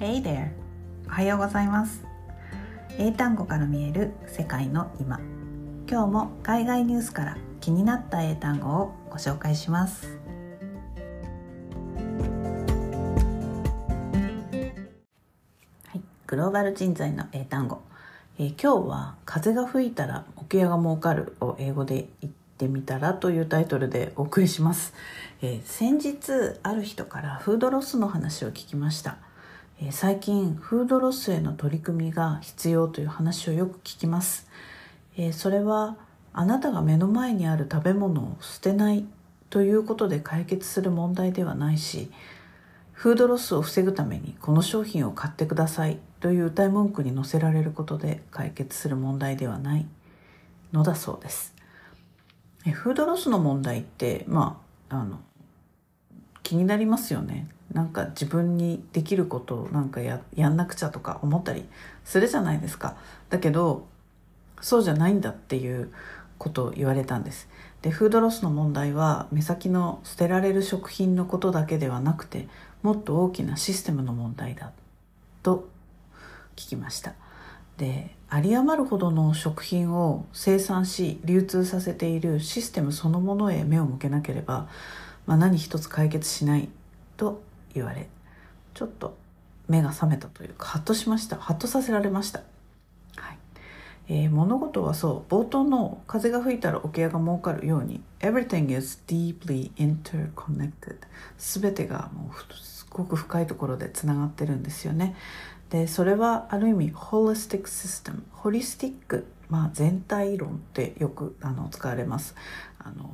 Hey there! おはようございます。英単語から見える世界の今。今日も海外ニュースから気になった英単語をご紹介します。はい、グローバル人材の英単語、えー、今日は風が吹いたら桶屋が儲かるを英語で言ってみたらというタイトルでお送りします、えー、先日ある人からフードロスの話を聞きました。最近フードロスへの取り組みが必要という話をよく聞きます。それはあなたが目の前にある食べ物を捨てないということで解決する問題ではないしフードロスを防ぐためにこの商品を買ってくださいという歌い文句に載せられることで解決する問題ではないのだそうです。フードロスの問題ってまああの気になりますよね。なんか自分にできることをなんかややんなくちゃとか思ったりするじゃないですか。だけどそうじゃないんだっていうことを言われたんです。でフードロスの問題は目先の捨てられる食品のことだけではなくてもっと大きなシステムの問題だと聞きました。で有り余るほどの食品を生産し流通させているシステムそのものへ目を向けなければ、まあ、何一つ解決しないと言われちょっと目が覚めたというかハッとしました。ハッとさせられました、はい。えー、物事はそう冒頭の風が吹いたら桶屋が儲かるように Everything is deeply interconnected 全てがもうすごく深いところでつながってるんですよね。でそれはある意味ホリスティックシステムホリスティック、まあ、全体論ってよくあの使われます。あの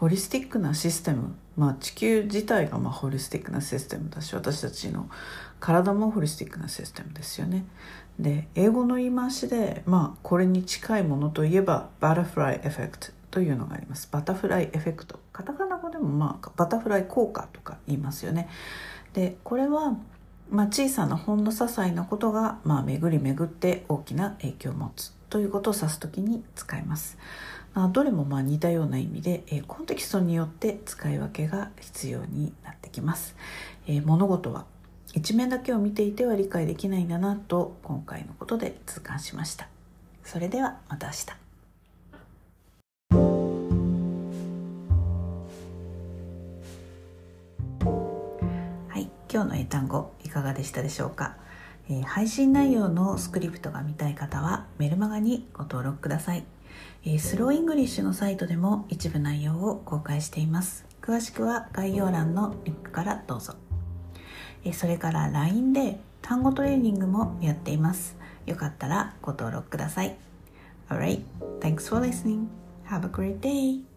ホリスティックなシステム、まあ、地球自体がまあホリスティックなシステムだし私たちの体もホリスティックなシステムですよね。で英語の言い回しで、まあ、これに近いものといえばバタフライエフェクトというのがあります。バタフライエフェクトカタカナ語でも、まあ、バタフライ効果とか言いますよね。でこれはまあ、小さなほんの些細なことが、まあ、巡り巡って大きな影響を持つということを指す時に使います。まあ、どれもまあ似たような意味で、えー、コンテキストによって使い分けが必要になってきます、えー、物事は一面だけを見ていては理解できないんだなと今回のことで痛感しました。それではまた明日。はい今日の英単語いかがでしたでしょうか？え配信内容のスクリプトが見たい方はメルマガにご登録ください。えスローイングリッシュのサイトでも一部内容を公開しています詳しくは概要欄のリンクからどうぞえそれから LINE で単語トレーニングもやっていますよかったらご登録ください Alright, thanks for listening. Have a great day.